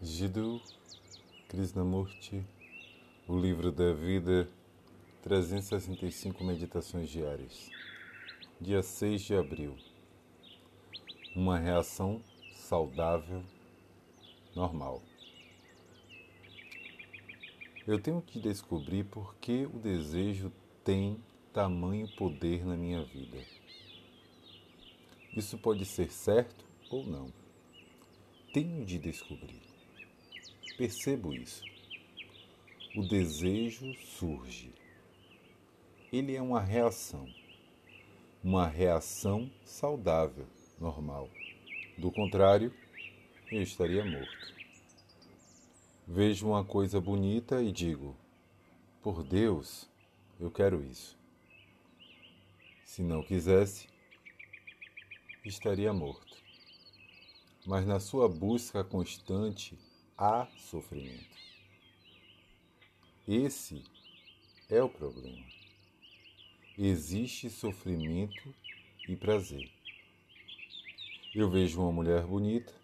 Jiddu Krishnamurti, O Livro da Vida, 365 Meditações Diárias. Dia 6 de abril. Uma reação saudável, normal. Eu tenho que descobrir por que o desejo tem tamanho poder na minha vida. Isso pode ser certo ou não. Tenho de descobrir. Percebo isso. O desejo surge. Ele é uma reação. Uma reação saudável, normal. Do contrário, eu estaria morto. Vejo uma coisa bonita e digo: por Deus, eu quero isso. Se não quisesse, estaria morto. Mas na sua busca constante, há sofrimento. Esse é o problema. Existe sofrimento e prazer. Eu vejo uma mulher bonita,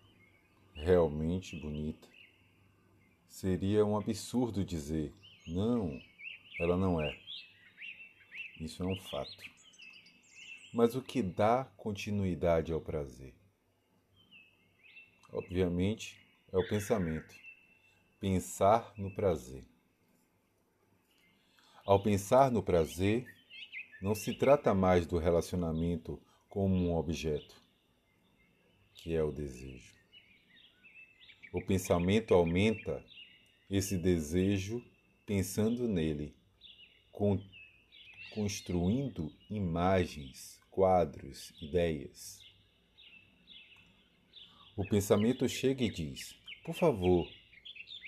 realmente bonita. Seria um absurdo dizer, não, ela não é. Isso é um fato. Mas o que dá continuidade ao prazer? Obviamente, é o pensamento. Pensar no prazer. Ao pensar no prazer, não se trata mais do relacionamento como um objeto, que é o desejo. O pensamento aumenta esse desejo pensando nele, construindo imagens, quadros, ideias. O pensamento chega e diz: por favor,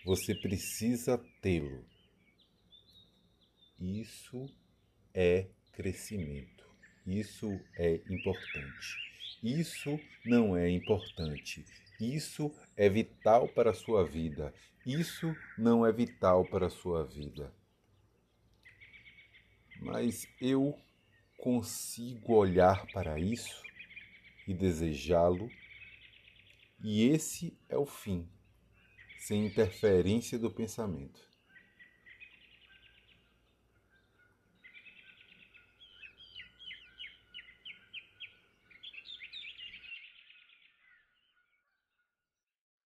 você precisa tê-lo. Isso é crescimento. Isso é importante. Isso não é importante. Isso é vital para a sua vida. Isso não é vital para a sua vida. Mas eu consigo olhar para isso e desejá-lo, e esse é o fim sem interferência do pensamento.